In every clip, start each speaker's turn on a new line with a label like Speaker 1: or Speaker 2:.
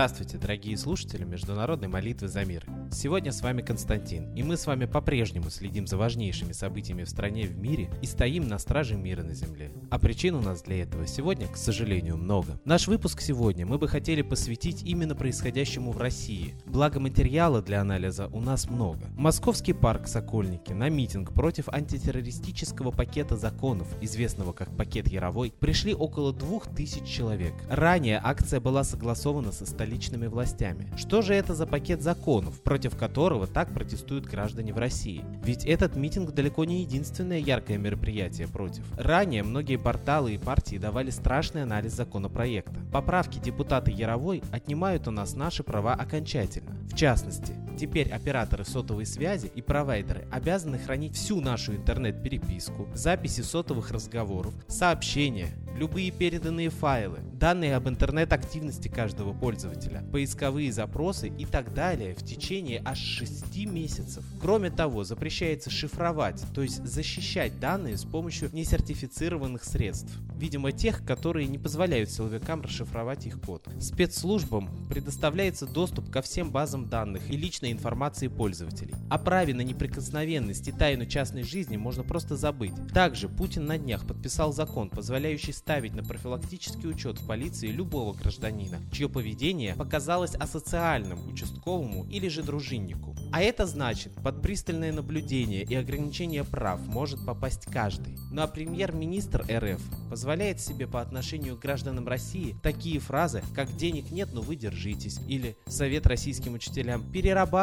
Speaker 1: Здравствуйте, дорогие слушатели Международной молитвы за мир. Сегодня с вами Константин, и мы с вами по-прежнему следим за важнейшими событиями в стране в мире и стоим на страже мира на земле. А причин у нас для этого сегодня, к сожалению, много. Наш выпуск сегодня мы бы хотели посвятить именно происходящему в России. Благо материала для анализа у нас много. Московский парк Сокольники на митинг против антитеррористического пакета законов, известного как пакет Яровой, пришли около двух тысяч человек. Ранее акция была согласована со столичными властями. Что же это за пакет законов, против которого так протестуют граждане в России? Ведь этот митинг далеко не единственное яркое мероприятие против. Ранее многие порталы и партии давали страшный анализ законопроекта. Поправки депутата Яровой отнимают у нас наши права окончательно. В частности, теперь операторы сотовой связи и провайдеры обязаны хранить всю нашу интернет-переписку, записи сотовых разговоров, сообщения, любые переданные файлы, данные об интернет-активности каждого пользователя, поисковые запросы и так далее в течение аж 6 месяцев. Кроме того, запрещается шифровать, то есть защищать данные с помощью несертифицированных средств, видимо тех, которые не позволяют силовикам расшифровать их код. Спецслужбам предоставляется доступ ко всем базам данных и личной информации пользователей. О праве на неприкосновенность и тайну частной жизни можно просто забыть. Также Путин на днях подписал закон, позволяющий ставить на профилактический учет в полиции любого гражданина, чье поведение показалось асоциальным участковому или же дружиннику. А это значит, под пристальное наблюдение и ограничение прав может попасть каждый. Ну а премьер-министр РФ позволяет себе по отношению к гражданам России такие фразы, как «денег нет, но вы держитесь» или «совет российским учителям перерабатывать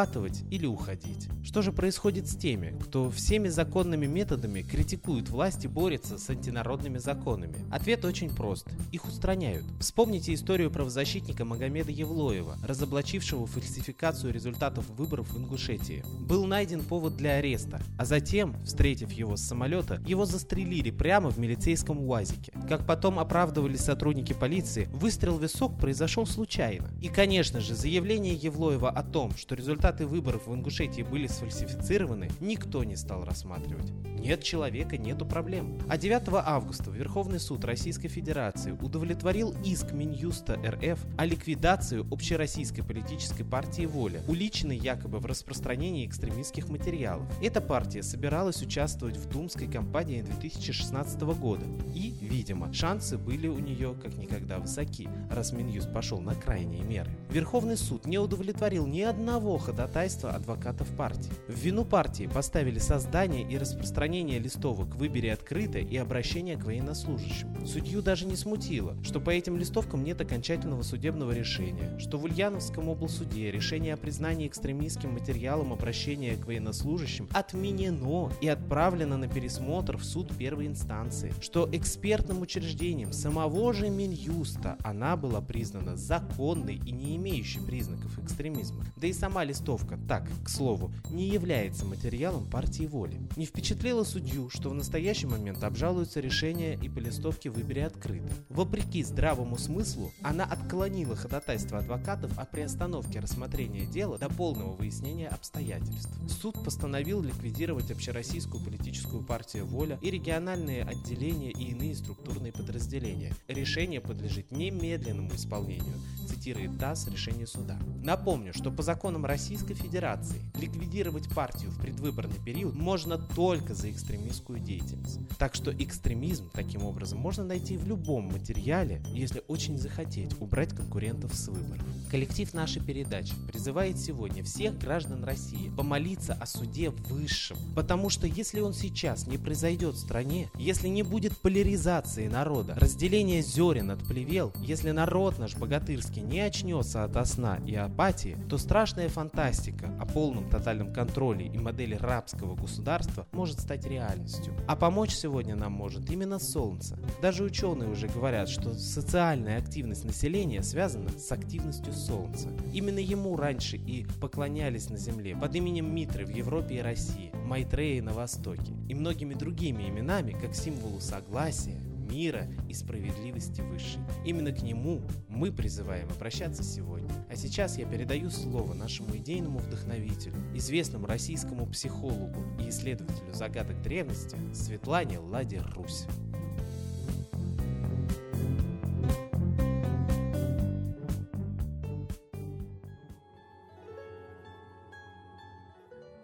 Speaker 1: или уходить». Что же происходит с теми, кто всеми законными методами критикует власть и борется с антинародными законами? Ответ очень прост. Их устраняют. Вспомните историю правозащитника Магомеда Евлоева, разоблачившего фальсификацию результатов выборов в Ингушетии. Был найден повод для ареста, а затем, встретив его с самолета, его застрелили прямо в милицейском УАЗике. Как потом оправдывались сотрудники полиции, выстрел в висок произошел случайно. И, конечно же, заявление Евлоева о том, что результаты выборов в Ингушетии были сфальсифицированы, никто не стал рассматривать. Нет человека, нету проблем. А 9 августа Верховный суд Российской Федерации удовлетворил иск Минюста РФ о ликвидации общероссийской политической партии «Воля», уличенной якобы в распространении экстремистских материалов. Эта партия собиралась участвовать в думской кампании 2016 года. И, видимо, шансы были у нее как никогда высоки, раз Минюст пошел на крайние меры. Верховный суд не удовлетворил ни одного ходатайства адвокатов партии. В вину партии поставили создание и распространение листовок «Выбери открыто» и обращение к военнослужащим. Судью даже не смутило, что по этим листовкам нет окончательного судебного решения, что в Ульяновском облсуде решение о признании экстремистским материалом обращения к военнослужащим отменено и отправлено на пересмотр в суд первой инстанции, что экспертным учреждением самого же Минюста она была признана законной и не имеющей признаков экстремизма. Да и сама листовка, так, к слову, не является материалом партии воли. Не впечатлило судью, что в настоящий момент обжалуются решения и по листовке «Выбери открыто». Вопреки здравому смыслу, она отклонила ходатайство адвокатов о приостановке рассмотрения дела до полного выяснения обстоятельств. Суд постановил ликвидировать общероссийскую политическую партию «Воля» и региональные отделения и иные структурные подразделения. Решение подлежит немедленному исполнению, цитирует ТАСС решение суда. Напомню, что по законам Российской Федерации ликвидировать партию в предвыборный период можно только за экстремистскую деятельность. Так что экстремизм таким образом можно найти в любом материале, если очень захотеть убрать конкурентов с выборов. Коллектив нашей передачи призывает сегодня всех граждан России помолиться о суде высшем, потому что если он сейчас не произойдет в стране, если не будет поляризации народа, разделения зерен от плевел, если народ наш богатырский не очнется от сна и апатии, то страшная фантастика о полном тотальном контроле и модели рабского государства может стать реальностью. А помочь сегодня нам может именно Солнце. Даже ученые уже говорят, что социальная активность населения связана с активностью Солнца. Именно ему раньше и поклонялись на Земле под именем Митры в Европе и России, Майтреи на Востоке и многими другими именами как символу согласия, мира и справедливости высшей. Именно к нему мы призываем обращаться сегодня. А сейчас я передаю слово нашему идейному вдохновителю, известному российскому психологу и исследователю загадок древности Светлане Ладе Русь.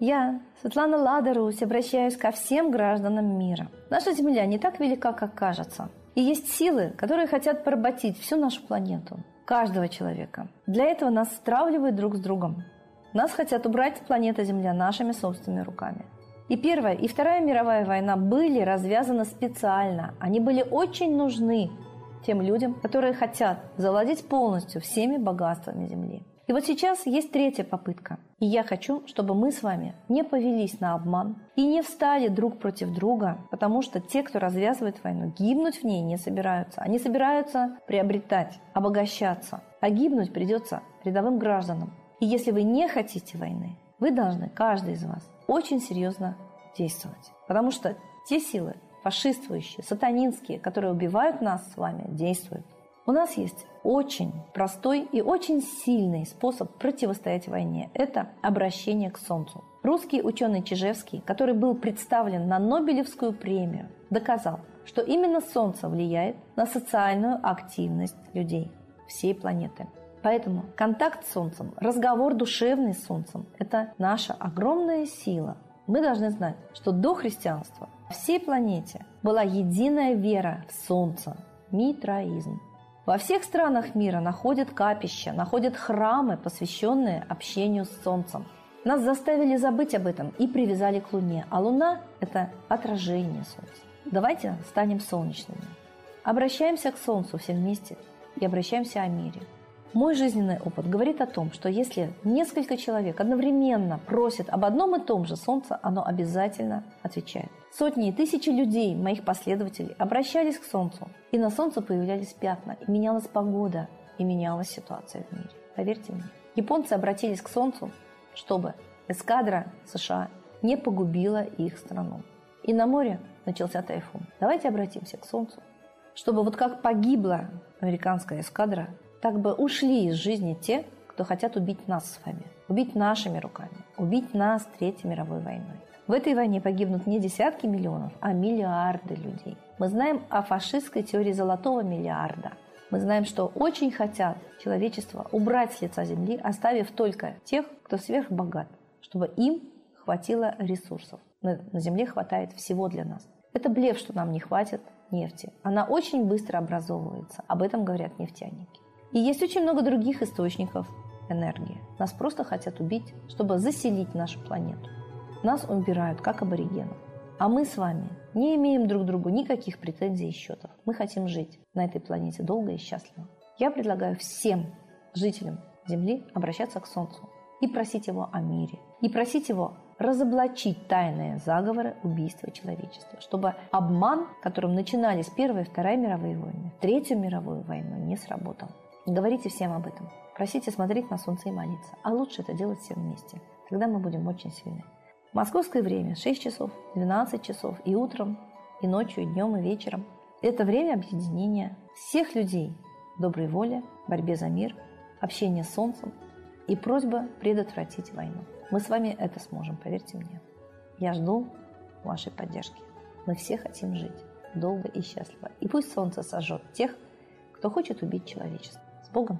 Speaker 2: Я, Светлана Ладарусь, обращаюсь ко всем гражданам мира. Наша Земля не так велика, как кажется. И есть силы, которые хотят поработить всю нашу планету, каждого человека. Для этого нас стравливают друг с другом. Нас хотят убрать с планеты Земля нашими собственными руками. И Первая, и Вторая мировая война были развязаны специально. Они были очень нужны тем людям, которые хотят завладеть полностью всеми богатствами Земли. И вот сейчас есть третья попытка. И я хочу, чтобы мы с вами не повелись на обман и не встали друг против друга, потому что те, кто развязывает войну, гибнуть в ней не собираются. Они собираются приобретать, обогащаться. А гибнуть придется рядовым гражданам. И если вы не хотите войны, вы должны, каждый из вас, очень серьезно действовать. Потому что те силы, фашистующие, сатанинские, которые убивают нас с вами, действуют. У нас есть очень простой и очень сильный способ противостоять войне. Это обращение к Солнцу. Русский ученый Чижевский, который был представлен на Нобелевскую премию, доказал, что именно Солнце влияет на социальную активность людей всей планеты. Поэтому контакт с Солнцем, разговор душевный с Солнцем – это наша огромная сила. Мы должны знать, что до христианства всей планете была единая вера в Солнце – митраизм. Во всех странах мира находят капища, находят храмы, посвященные общению с Солнцем. Нас заставили забыть об этом и привязали к Луне, а Луна – это отражение Солнца. Давайте станем солнечными. Обращаемся к Солнцу все вместе и обращаемся о мире. Мой жизненный опыт говорит о том, что если несколько человек одновременно просят об одном и том же Солнце, оно обязательно отвечает. Сотни и тысячи людей, моих последователей, обращались к Солнцу, и на Солнце появлялись пятна, и менялась погода, и менялась ситуация в мире. Поверьте мне. Японцы обратились к Солнцу, чтобы эскадра США не погубила их страну. И на море начался тайфун. Давайте обратимся к Солнцу, чтобы вот как погибла американская эскадра, так бы ушли из жизни те, кто хотят убить нас с вами, убить нашими руками, убить нас Третьей мировой войной. В этой войне погибнут не десятки миллионов, а миллиарды людей. Мы знаем о фашистской теории золотого миллиарда. Мы знаем, что очень хотят человечество убрать с лица земли, оставив только тех, кто сверхбогат, чтобы им хватило ресурсов. На, земле хватает всего для нас. Это блеф, что нам не хватит нефти. Она очень быстро образовывается. Об этом говорят нефтяники. И есть очень много других источников энергии. Нас просто хотят убить, чтобы заселить нашу планету. Нас убирают, как аборигенов. А мы с вами не имеем друг к другу никаких претензий и счетов. Мы хотим жить на этой планете долго и счастливо. Я предлагаю всем жителям Земли обращаться к Солнцу и просить его о мире. И просить его разоблачить тайные заговоры убийства человечества, чтобы обман, которым начинались Первая и Вторая мировые войны, Третью мировую войну, не сработал. Говорите всем об этом. Просите смотреть на солнце и молиться. А лучше это делать всем вместе. Тогда мы будем очень сильны. Московское время 6 часов, 12 часов и утром, и ночью, и днем, и вечером. Это время объединения всех людей доброй воли, борьбе за мир, общения с Солнцем и просьба предотвратить войну. Мы с вами это сможем, поверьте мне. Я жду вашей поддержки. Мы все хотим жить долго и счастливо. И пусть Солнце сожжет тех, кто хочет убить человечество. С Богом!